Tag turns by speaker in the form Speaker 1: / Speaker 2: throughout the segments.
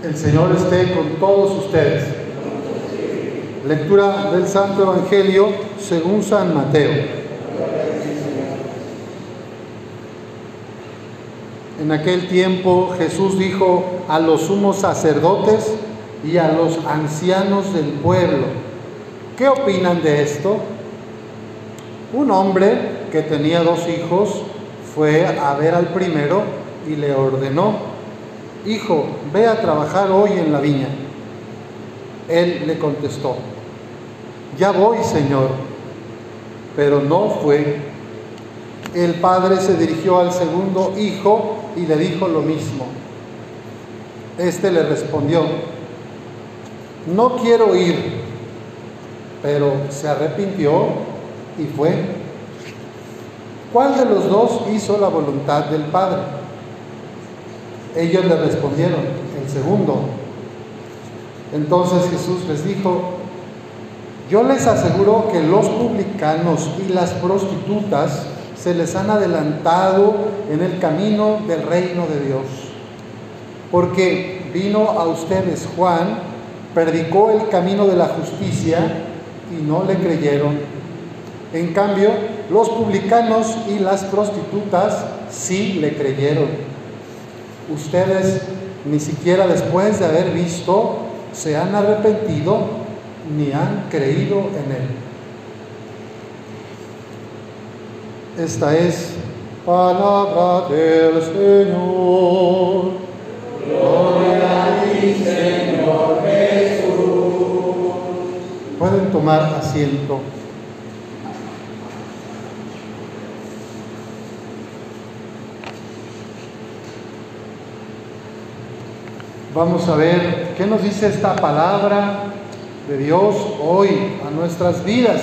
Speaker 1: El Señor esté con todos ustedes. Lectura del Santo Evangelio según San Mateo. En aquel tiempo Jesús dijo a los sumos sacerdotes y a los ancianos del pueblo, ¿qué opinan de esto? Un hombre que tenía dos hijos fue a ver al primero y le ordenó, Hijo, ve a trabajar hoy en la viña. Él le contestó, ya voy, Señor, pero no fue. El padre se dirigió al segundo hijo y le dijo lo mismo. Este le respondió, no quiero ir, pero se arrepintió y fue. ¿Cuál de los dos hizo la voluntad del Padre? Ellos le respondieron, el segundo. Entonces Jesús les dijo, yo les aseguro que los publicanos y las prostitutas se les han adelantado en el camino del reino de Dios. Porque vino a ustedes Juan, predicó el camino de la justicia y no le creyeron. En cambio, los publicanos y las prostitutas sí le creyeron ustedes ni siquiera después de haber visto se han arrepentido ni han creído en Él. Esta es palabra del Señor.
Speaker 2: Gloria a ti, Señor Jesús.
Speaker 1: Pueden tomar asiento. Vamos a ver qué nos dice esta palabra de Dios hoy a nuestras vidas.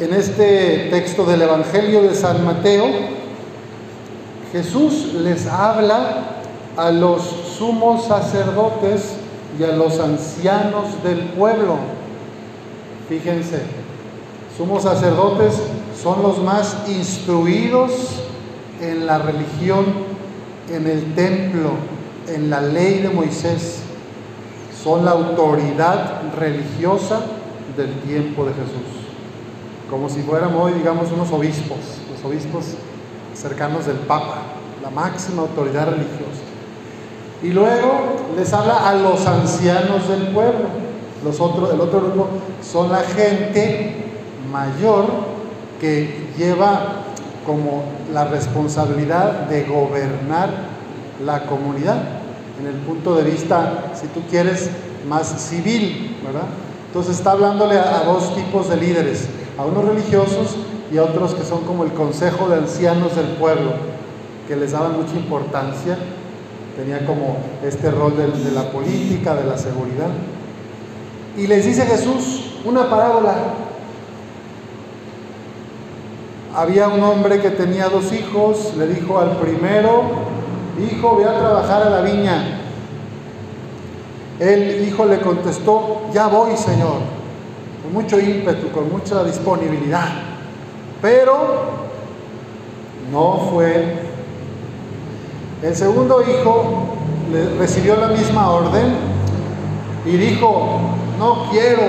Speaker 1: En este texto del Evangelio de San Mateo, Jesús les habla a los sumos sacerdotes y a los ancianos del pueblo. Fíjense, sumos sacerdotes son los más instruidos en la religión en el templo, en la ley de Moisés, son la autoridad religiosa del tiempo de Jesús. Como si fuéramos hoy, digamos, unos obispos, los obispos cercanos del Papa, la máxima autoridad religiosa. Y luego les habla a los ancianos del pueblo. Los otros, el otro grupo son la gente mayor que lleva como la responsabilidad de gobernar la comunidad, en el punto de vista, si tú quieres, más civil, ¿verdad? Entonces está hablándole a, dos tipos de líderes, a unos religiosos y a otros que son como el consejo de ancianos del pueblo, que les daban mucha importancia, tenía como este rol de, de la política, de la seguridad. Y les dice Jesús una parábola había un hombre que tenía dos hijos, le dijo al primero, hijo, voy a trabajar a la viña. El hijo le contestó, ya voy, Señor, con mucho ímpetu, con mucha disponibilidad. Pero no fue. El segundo hijo recibió la misma orden y dijo, no quiero,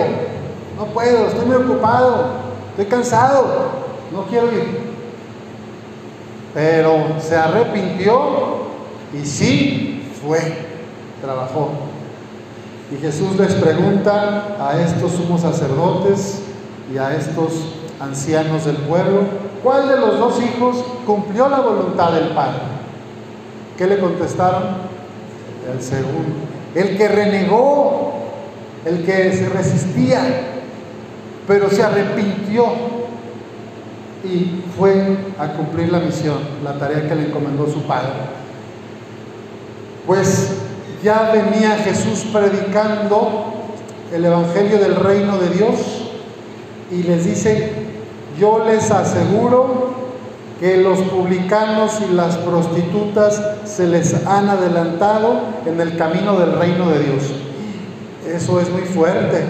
Speaker 1: no puedo, estoy muy ocupado, estoy cansado no quiero ir. Pero se arrepintió y sí fue, trabajó. Y Jesús les pregunta a estos sumos sacerdotes y a estos ancianos del pueblo, ¿cuál de los dos hijos cumplió la voluntad del Padre? ¿Qué le contestaron? El segundo, el que renegó, el que se resistía, pero se arrepintió y fue a cumplir la misión, la tarea que le encomendó su padre. Pues ya venía Jesús predicando el Evangelio del reino de Dios y les dice, yo les aseguro que los publicanos y las prostitutas se les han adelantado en el camino del reino de Dios. Eso es muy fuerte.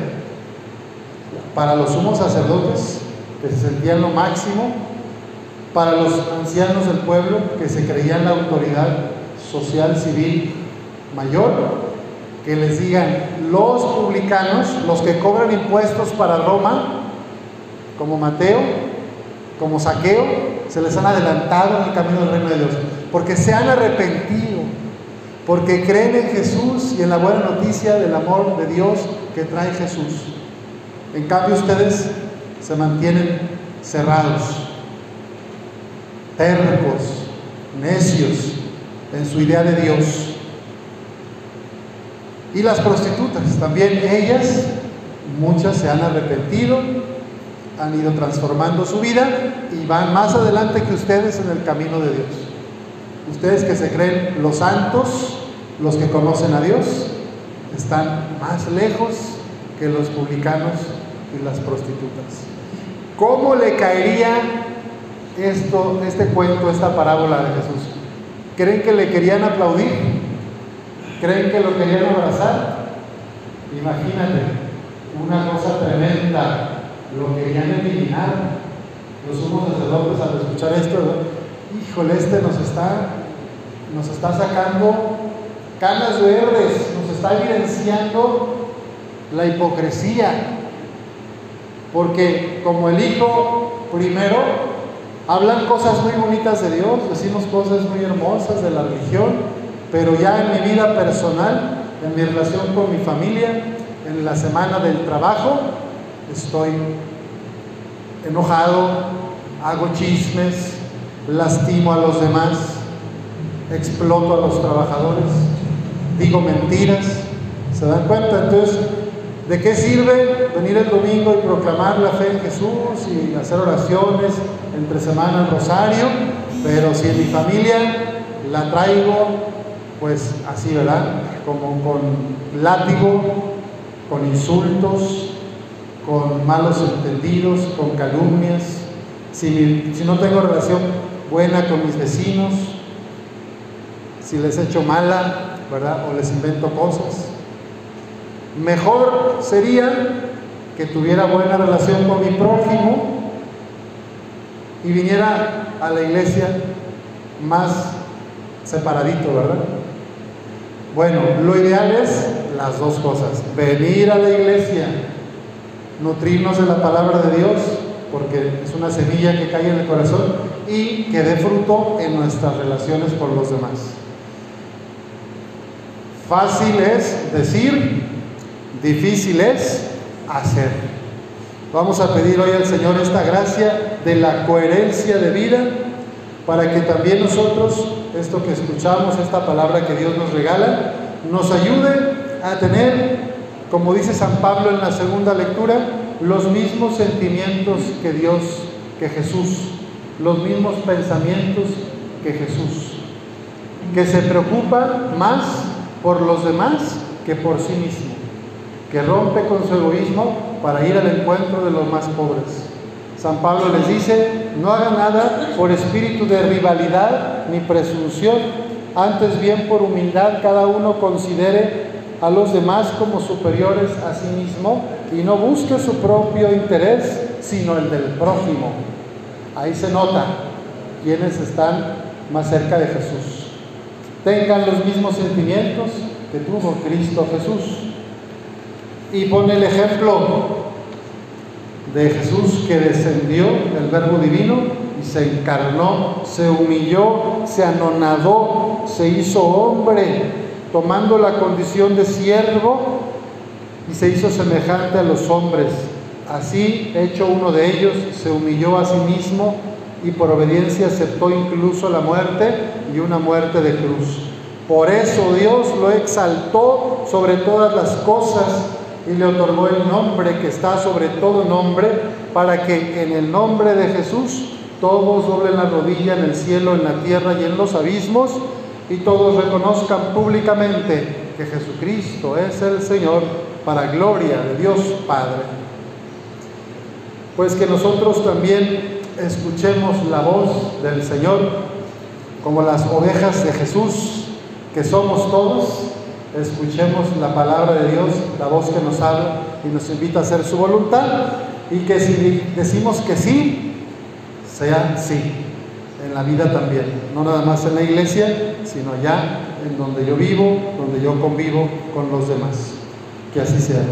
Speaker 1: Para los sumos sacerdotes que se sentían lo máximo, para los ancianos del pueblo que se creían la autoridad, social civil mayor, que les digan los publicanos, los que cobran impuestos para Roma, como Mateo, como Saqueo, se les han adelantado en el camino del reino de Dios, porque se han arrepentido, porque creen en Jesús y en la buena noticia del amor de Dios que trae Jesús. En cambio ustedes se mantienen cerrados, tercos, necios en su idea de Dios. Y las prostitutas, también ellas, muchas se han arrepentido, han ido transformando su vida y van más adelante que ustedes en el camino de Dios. Ustedes que se creen los santos, los que conocen a Dios, están más lejos que los publicanos y las prostitutas. ¿Cómo le caería esto, este cuento, esta parábola de Jesús? ¿Creen que le querían aplaudir? ¿Creen que lo querían abrazar? Imagínate, una cosa tremenda, lo querían eliminar. Los sumos sacerdotes al escuchar esto, híjole, este nos está, nos está sacando canas verdes, nos está evidenciando la hipocresía. Porque como el Hijo primero, hablan cosas muy bonitas de Dios, decimos cosas muy hermosas de la religión, pero ya en mi vida personal, en mi relación con mi familia, en la semana del trabajo, estoy enojado, hago chismes, lastimo a los demás, exploto a los trabajadores, digo mentiras. ¿Se dan cuenta? Entonces, ¿de qué sirve venir el domingo y proclamar la fe en Jesús y hacer oraciones entre semana el rosario? Pero si en mi familia la traigo pues así, ¿verdad? Como con látigo, con insultos, con malos entendidos, con calumnias, si, si no tengo relación buena con mis vecinos, si les echo mala, ¿verdad? O les invento cosas. Mejor sería que tuviera buena relación con mi prójimo y viniera a la iglesia más separadito, ¿verdad? Bueno, lo ideal es las dos cosas. Venir a la iglesia, nutrirnos de la palabra de Dios, porque es una semilla que cae en el corazón y que dé fruto en nuestras relaciones con los demás. Fácil es decir, difícil es hacer. Vamos a pedir hoy al Señor esta gracia de la coherencia de vida para que también nosotros esto que escuchamos, esta palabra que Dios nos regala, nos ayude a tener, como dice San Pablo en la segunda lectura, los mismos sentimientos que Dios, que Jesús, los mismos pensamientos que Jesús, que se preocupa más por los demás que por sí mismo, que rompe con su egoísmo para ir al encuentro de los más pobres San Pablo les dice, no hagan nada por espíritu de rivalidad ni presunción, antes bien por humildad cada uno considere a los demás como superiores a sí mismo y no busque su propio interés, sino el del prójimo. Ahí se nota quienes están más cerca de Jesús. Tengan los mismos sentimientos que tuvo Cristo Jesús. Y pone el ejemplo de Jesús que descendió del Verbo Divino y se encarnó, se humilló, se anonadó, se hizo hombre, tomando la condición de siervo y se hizo semejante a los hombres. Así, hecho uno de ellos, se humilló a sí mismo y por obediencia aceptó incluso la muerte y una muerte de cruz. Por eso Dios lo exaltó sobre todas las cosas y le otorgó el nombre que está sobre todo nombre, para que en el nombre de Jesús todos doblen la rodilla en el cielo, en la tierra y en los abismos, y todos reconozcan públicamente que Jesucristo es el Señor, para gloria de Dios Padre. Pues que nosotros también escuchemos la voz del Señor como las ovejas de Jesús, que somos todos, escuchemos la palabra de Dios, la voz que nos habla y nos invita a hacer su voluntad y que si decimos que sí, sea sí. en la vida también, no nada más en la iglesia, sino allá en donde yo vivo, donde yo convivo con los demás. Que así sea.